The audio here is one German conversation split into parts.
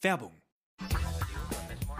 Werbung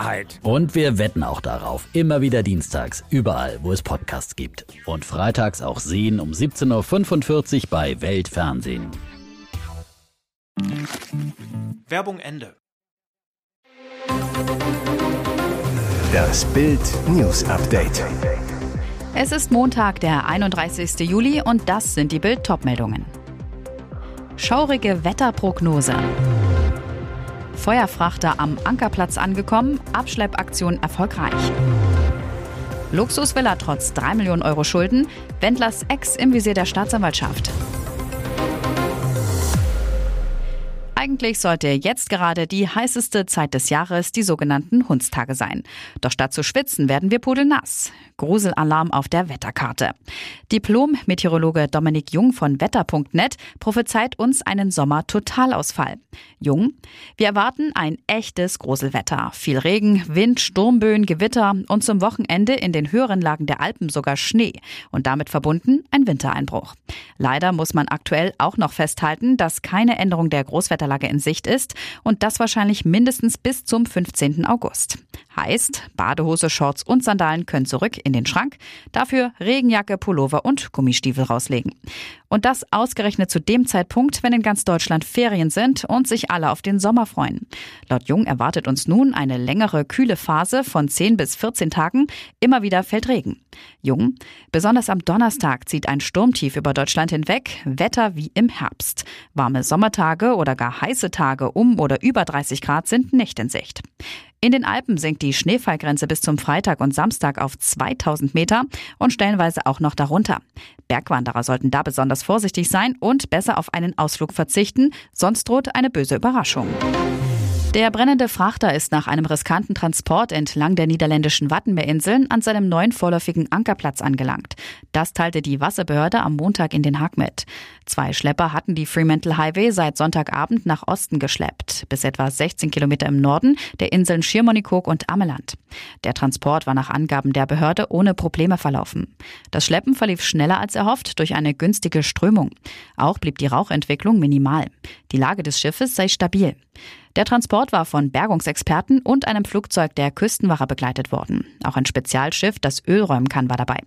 Wahrheit. Und wir wetten auch darauf. Immer wieder dienstags, überall, wo es Podcasts gibt. Und freitags auch sehen um 17.45 Uhr bei Weltfernsehen. Werbung Ende. Das Bild News Update. Es ist Montag, der 31. Juli und das sind die Bild Topmeldungen. Schaurige Wetterprognose. Feuerfrachter am Ankerplatz angekommen, Abschleppaktion erfolgreich. Luxusvilla trotz 3 Millionen Euro Schulden, Wendlers Ex im Visier der Staatsanwaltschaft. Eigentlich sollte jetzt gerade die heißeste Zeit des Jahres, die sogenannten Hundstage sein. Doch statt zu schwitzen, werden wir pudelnass. Gruselalarm auf der Wetterkarte. Diplom-Meteorologe Dominik Jung von wetter.net prophezeit uns einen Sommer-Totalausfall. Jung, wir erwarten ein echtes Gruselwetter. Viel Regen, Wind, Sturmböen, Gewitter und zum Wochenende in den höheren Lagen der Alpen sogar Schnee und damit verbunden ein Wintereinbruch. Leider muss man aktuell auch noch festhalten, dass keine Änderung der Großwetter Wetterlage in Sicht ist und das wahrscheinlich mindestens bis zum 15. August. Heißt, Badehose, Shorts und Sandalen können zurück in den Schrank, dafür Regenjacke, Pullover und Gummistiefel rauslegen. Und das ausgerechnet zu dem Zeitpunkt, wenn in ganz Deutschland Ferien sind und sich alle auf den Sommer freuen. Laut Jung erwartet uns nun eine längere kühle Phase von 10 bis 14 Tagen. Immer wieder fällt Regen. Jung, besonders am Donnerstag zieht ein Sturmtief über Deutschland hinweg, Wetter wie im Herbst. Warme Sommertage oder gar heiße Tage um oder über 30 Grad sind nicht in Sicht. In den Alpen sinkt die Schneefallgrenze bis zum Freitag und Samstag auf 2000 Meter und stellenweise auch noch darunter. Bergwanderer sollten da besonders vorsichtig sein und besser auf einen Ausflug verzichten, sonst droht eine böse Überraschung. Der brennende Frachter ist nach einem riskanten Transport entlang der niederländischen Wattenmeerinseln an seinem neuen vorläufigen Ankerplatz angelangt. Das teilte die Wasserbehörde am Montag in Den Haag mit. Zwei Schlepper hatten die Fremantle Highway seit Sonntagabend nach Osten geschleppt, bis etwa 16 Kilometer im Norden der Inseln Schiermonnikoog und Ameland. Der Transport war nach Angaben der Behörde ohne Probleme verlaufen. Das Schleppen verlief schneller als erhofft durch eine günstige Strömung. Auch blieb die Rauchentwicklung minimal. Die Lage des Schiffes sei stabil. Der Transport war von Bergungsexperten und einem Flugzeug der Küstenwache begleitet worden. Auch ein Spezialschiff, das Öl räumen kann, war dabei.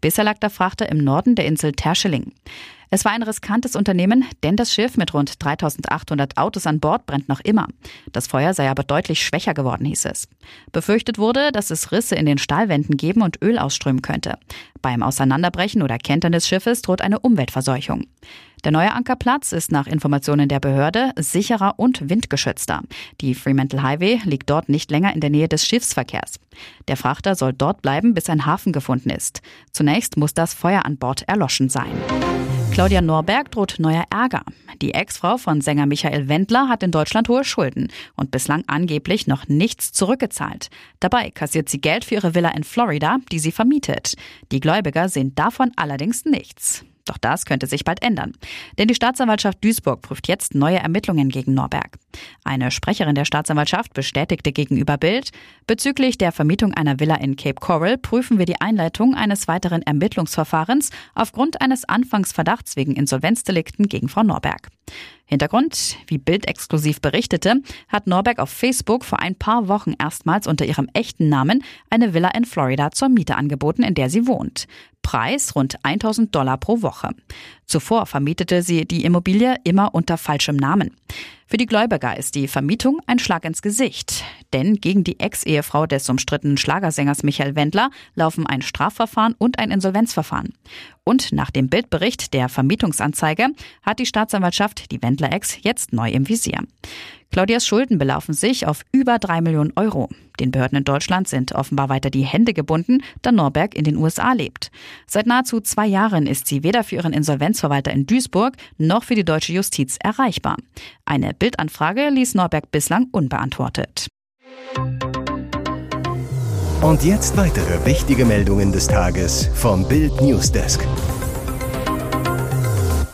Bisher lag der Frachter im Norden der Insel Terscheling. Es war ein riskantes Unternehmen, denn das Schiff mit rund 3800 Autos an Bord brennt noch immer. Das Feuer sei aber deutlich schwächer geworden, hieß es. Befürchtet wurde, dass es Risse in den Stahlwänden geben und Öl ausströmen könnte. Beim Auseinanderbrechen oder Kentern des Schiffes droht eine Umweltverseuchung. Der neue Ankerplatz ist nach Informationen der Behörde sicherer und windgeschützter. Die Fremantle Highway liegt dort nicht länger in der Nähe des Schiffsverkehrs. Der Frachter soll dort bleiben, bis ein Hafen gefunden ist. Zunächst muss das Feuer an Bord erloschen sein. Claudia Norberg droht neuer Ärger. Die Ex-Frau von Sänger Michael Wendler hat in Deutschland hohe Schulden und bislang angeblich noch nichts zurückgezahlt. Dabei kassiert sie Geld für ihre Villa in Florida, die sie vermietet. Die Gläubiger sehen davon allerdings nichts. Doch das könnte sich bald ändern. Denn die Staatsanwaltschaft Duisburg prüft jetzt neue Ermittlungen gegen Norberg. Eine Sprecherin der Staatsanwaltschaft bestätigte gegenüber Bild, bezüglich der Vermietung einer Villa in Cape Coral prüfen wir die Einleitung eines weiteren Ermittlungsverfahrens aufgrund eines Anfangsverdachts wegen Insolvenzdelikten gegen Frau Norberg. Hintergrund, wie Bild exklusiv berichtete, hat Norberg auf Facebook vor ein paar Wochen erstmals unter ihrem echten Namen eine Villa in Florida zur Miete angeboten, in der sie wohnt. Preis rund 1000 Dollar pro Woche. Zuvor vermietete sie die Immobilie immer unter falschem Namen. Für die Gläubiger ist die Vermietung ein Schlag ins Gesicht. Denn gegen die Ex-Ehefrau des umstrittenen Schlagersängers Michael Wendler laufen ein Strafverfahren und ein Insolvenzverfahren. Und nach dem Bildbericht der Vermietungsanzeige hat die Staatsanwaltschaft die Wendler-Ex jetzt neu im Visier. Claudias Schulden belaufen sich auf über drei Millionen Euro. Den Behörden in Deutschland sind offenbar weiter die Hände gebunden, da Norberg in den USA lebt. Seit nahezu zwei Jahren ist sie weder für ihren Insolvenzverwalter in Duisburg noch für die deutsche Justiz erreichbar. Eine Bildanfrage ließ Norberg bislang unbeantwortet. Und jetzt weitere wichtige Meldungen des Tages vom Bild Newsdesk.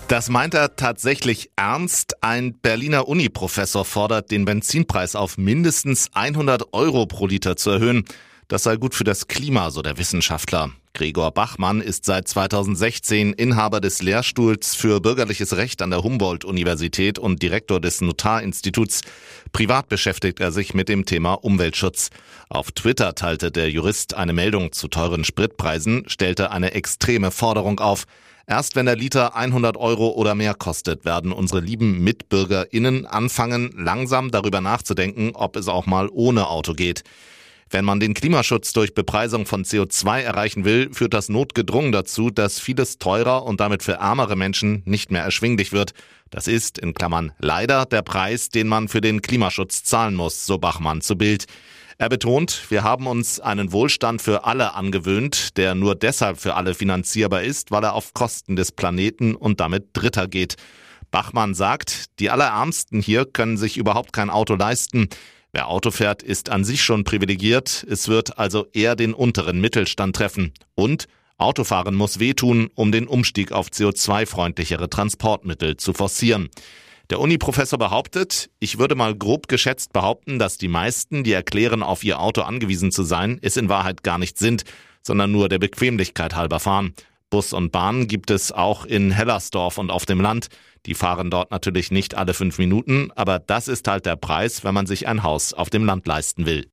Das meint er tatsächlich ernst. Ein Berliner Uniprofessor fordert, den Benzinpreis auf mindestens 100 Euro pro Liter zu erhöhen. Das sei gut für das Klima, so der Wissenschaftler. Gregor Bachmann ist seit 2016 Inhaber des Lehrstuhls für bürgerliches Recht an der Humboldt-Universität und Direktor des Notarinstituts. Privat beschäftigt er sich mit dem Thema Umweltschutz. Auf Twitter teilte der Jurist eine Meldung zu teuren Spritpreisen, stellte eine extreme Forderung auf. Erst wenn der Liter 100 Euro oder mehr kostet, werden unsere lieben MitbürgerInnen anfangen, langsam darüber nachzudenken, ob es auch mal ohne Auto geht. Wenn man den Klimaschutz durch Bepreisung von CO2 erreichen will, führt das notgedrungen dazu, dass vieles teurer und damit für ärmere Menschen nicht mehr erschwinglich wird. Das ist, in Klammern, leider der Preis, den man für den Klimaschutz zahlen muss, so Bachmann zu Bild. Er betont, wir haben uns einen Wohlstand für alle angewöhnt, der nur deshalb für alle finanzierbar ist, weil er auf Kosten des Planeten und damit Dritter geht. Bachmann sagt, die Allerärmsten hier können sich überhaupt kein Auto leisten. Wer Auto fährt, ist an sich schon privilegiert. Es wird also eher den unteren Mittelstand treffen. Und Autofahren muss wehtun, um den Umstieg auf CO2-freundlichere Transportmittel zu forcieren. Der Uni-Professor behauptet, ich würde mal grob geschätzt behaupten, dass die meisten, die erklären, auf ihr Auto angewiesen zu sein, es in Wahrheit gar nicht sind, sondern nur der Bequemlichkeit halber fahren. Bus und Bahn gibt es auch in Hellersdorf und auf dem Land. Die fahren dort natürlich nicht alle fünf Minuten, aber das ist halt der Preis, wenn man sich ein Haus auf dem Land leisten will.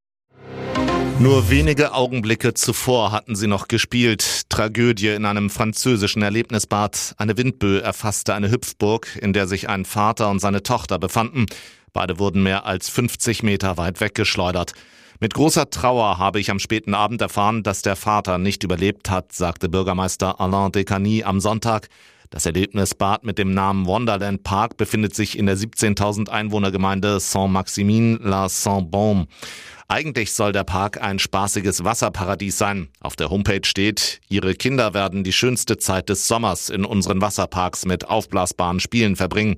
Nur wenige Augenblicke zuvor hatten sie noch gespielt. Tragödie in einem französischen Erlebnisbad. Eine Windböe erfasste eine Hüpfburg, in der sich ein Vater und seine Tochter befanden. Beide wurden mehr als 50 Meter weit weggeschleudert. Mit großer Trauer habe ich am späten Abend erfahren, dass der Vater nicht überlebt hat, sagte Bürgermeister Alain Descany am Sonntag. Das Erlebnisbad mit dem Namen Wonderland Park befindet sich in der 17.000 Einwohnergemeinde Saint-Maximin-la-Saint-Baume. Eigentlich soll der Park ein spaßiges Wasserparadies sein. Auf der Homepage steht, Ihre Kinder werden die schönste Zeit des Sommers in unseren Wasserparks mit aufblasbaren Spielen verbringen.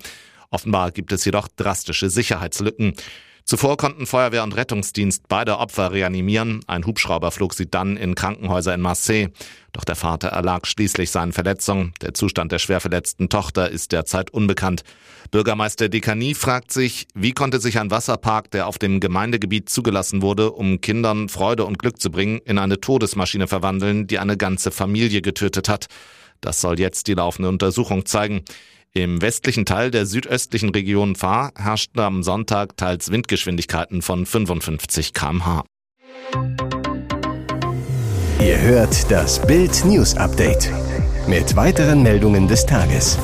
Offenbar gibt es jedoch drastische Sicherheitslücken. Zuvor konnten Feuerwehr und Rettungsdienst beide Opfer reanimieren. Ein Hubschrauber flog sie dann in Krankenhäuser in Marseille. Doch der Vater erlag schließlich seinen Verletzungen. Der Zustand der schwer verletzten Tochter ist derzeit unbekannt. Bürgermeister Dekani fragt sich, wie konnte sich ein Wasserpark, der auf dem Gemeindegebiet zugelassen wurde, um Kindern Freude und Glück zu bringen, in eine Todesmaschine verwandeln, die eine ganze Familie getötet hat. Das soll jetzt die laufende Untersuchung zeigen. Im westlichen Teil der südöstlichen Region Fahr herrschten am Sonntag teils Windgeschwindigkeiten von 55 kmh. Ihr hört das Bild News Update mit weiteren Meldungen des Tages.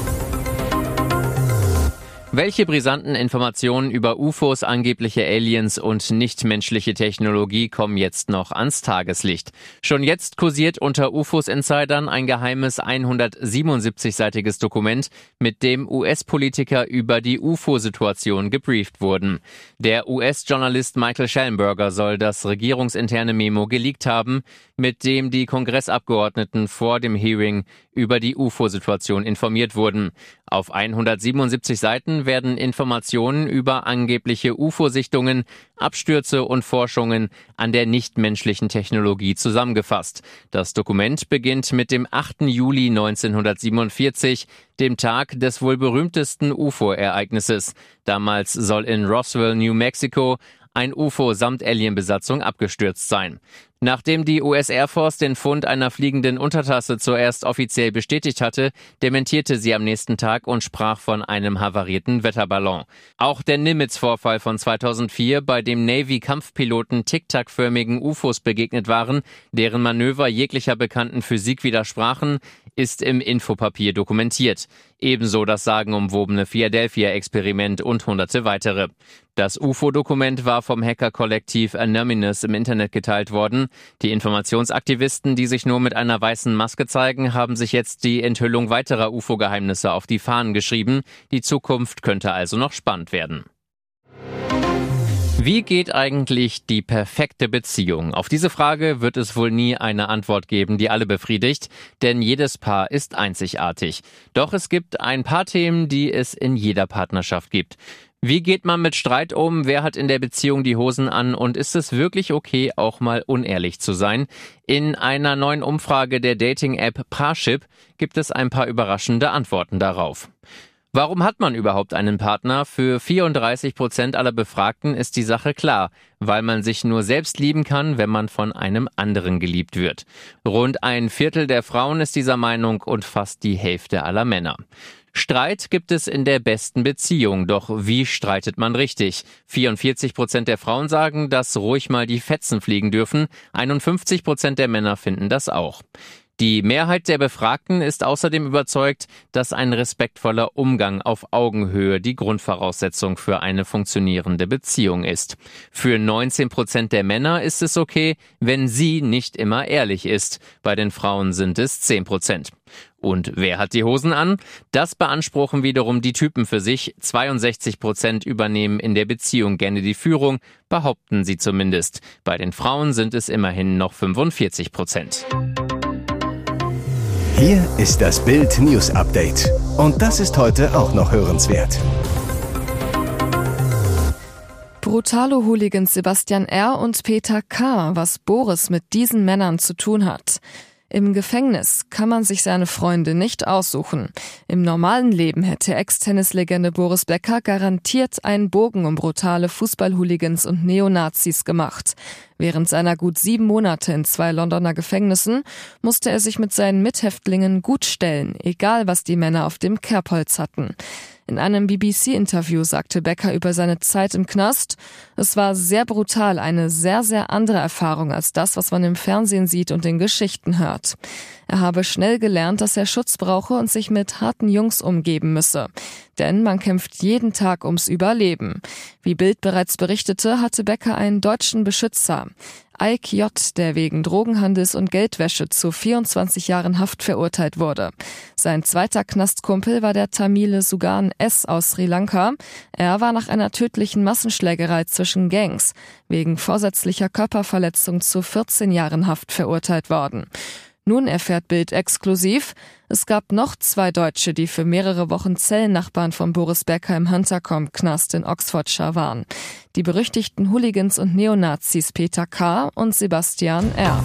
Welche brisanten Informationen über UFOs, angebliche Aliens und nichtmenschliche Technologie kommen jetzt noch ans Tageslicht? Schon jetzt kursiert unter UFOs-Insidern ein geheimes 177-seitiges Dokument, mit dem US-Politiker über die UFO-Situation gebrieft wurden. Der US-Journalist Michael Schellenberger soll das regierungsinterne Memo geleakt haben, mit dem die Kongressabgeordneten vor dem Hearing über die UFO-Situation informiert wurden. Auf 177 Seiten werden Informationen über angebliche UFO-Sichtungen, Abstürze und Forschungen an der nichtmenschlichen Technologie zusammengefasst. Das Dokument beginnt mit dem 8. Juli 1947, dem Tag des wohl berühmtesten UFO-Ereignisses. Damals soll in Roswell, New Mexico, ein UFO samt Alienbesatzung abgestürzt sein. Nachdem die US Air Force den Fund einer fliegenden Untertasse zuerst offiziell bestätigt hatte, dementierte sie am nächsten Tag und sprach von einem havarierten Wetterballon. Auch der Nimitz-Vorfall von 2004, bei dem Navy-Kampfpiloten tic-tac-förmigen UFOs begegnet waren, deren Manöver jeglicher bekannten Physik widersprachen, ist im Infopapier dokumentiert. Ebenso das sagenumwobene Philadelphia-Experiment und hunderte weitere. Das UFO-Dokument war vom Hacker-Kollektiv Anonymous im Internet geteilt worden. Die Informationsaktivisten, die sich nur mit einer weißen Maske zeigen, haben sich jetzt die Enthüllung weiterer UFO-Geheimnisse auf die Fahnen geschrieben. Die Zukunft könnte also noch spannend werden. Wie geht eigentlich die perfekte Beziehung? Auf diese Frage wird es wohl nie eine Antwort geben, die alle befriedigt, denn jedes Paar ist einzigartig. Doch es gibt ein paar Themen, die es in jeder Partnerschaft gibt. Wie geht man mit Streit um? Wer hat in der Beziehung die Hosen an? Und ist es wirklich okay, auch mal unehrlich zu sein? In einer neuen Umfrage der Dating-App Parship gibt es ein paar überraschende Antworten darauf. Warum hat man überhaupt einen Partner? Für 34 Prozent aller Befragten ist die Sache klar, weil man sich nur selbst lieben kann, wenn man von einem anderen geliebt wird. Rund ein Viertel der Frauen ist dieser Meinung und fast die Hälfte aller Männer. Streit gibt es in der besten Beziehung, doch wie streitet man richtig? 44 Prozent der Frauen sagen, dass ruhig mal die Fetzen fliegen dürfen, 51 Prozent der Männer finden das auch. Die Mehrheit der Befragten ist außerdem überzeugt, dass ein respektvoller Umgang auf Augenhöhe die Grundvoraussetzung für eine funktionierende Beziehung ist. Für 19 Prozent der Männer ist es okay, wenn sie nicht immer ehrlich ist. Bei den Frauen sind es 10 Prozent. Und wer hat die Hosen an? Das beanspruchen wiederum die Typen für sich. 62 Prozent übernehmen in der Beziehung gerne die Führung, behaupten sie zumindest. Bei den Frauen sind es immerhin noch 45 Prozent. Hier ist das Bild News Update. Und das ist heute auch noch hörenswert. Brutale Hooligans Sebastian R. und Peter K., was Boris mit diesen Männern zu tun hat. Im Gefängnis kann man sich seine Freunde nicht aussuchen. Im normalen Leben hätte Ex-Tennislegende Boris Becker garantiert einen Bogen um brutale Fußballhooligans und Neonazis gemacht. Während seiner gut sieben Monate in zwei Londoner Gefängnissen musste er sich mit seinen Mithäftlingen gut stellen, egal was die Männer auf dem Kerbholz hatten. In einem BBC-Interview sagte Becker über seine Zeit im Knast, es war sehr brutal, eine sehr, sehr andere Erfahrung als das, was man im Fernsehen sieht und in Geschichten hört. Er habe schnell gelernt, dass er Schutz brauche und sich mit harten Jungs umgeben müsse. Denn man kämpft jeden Tag ums Überleben. Wie Bild bereits berichtete, hatte Becker einen deutschen Beschützer. Ike J., der wegen Drogenhandels und Geldwäsche zu 24 Jahren Haft verurteilt wurde. Sein zweiter Knastkumpel war der Tamile Sugan S. aus Sri Lanka. Er war nach einer tödlichen Massenschlägerei zwischen Gangs wegen vorsätzlicher Körperverletzung zu 14 Jahren Haft verurteilt worden. Nun erfährt Bild exklusiv, es gab noch zwei Deutsche, die für mehrere Wochen Zellennachbarn von Boris Becker im Huntercombe-Knast in Oxfordshire waren. Die berüchtigten Hooligans und Neonazis Peter K. und Sebastian R.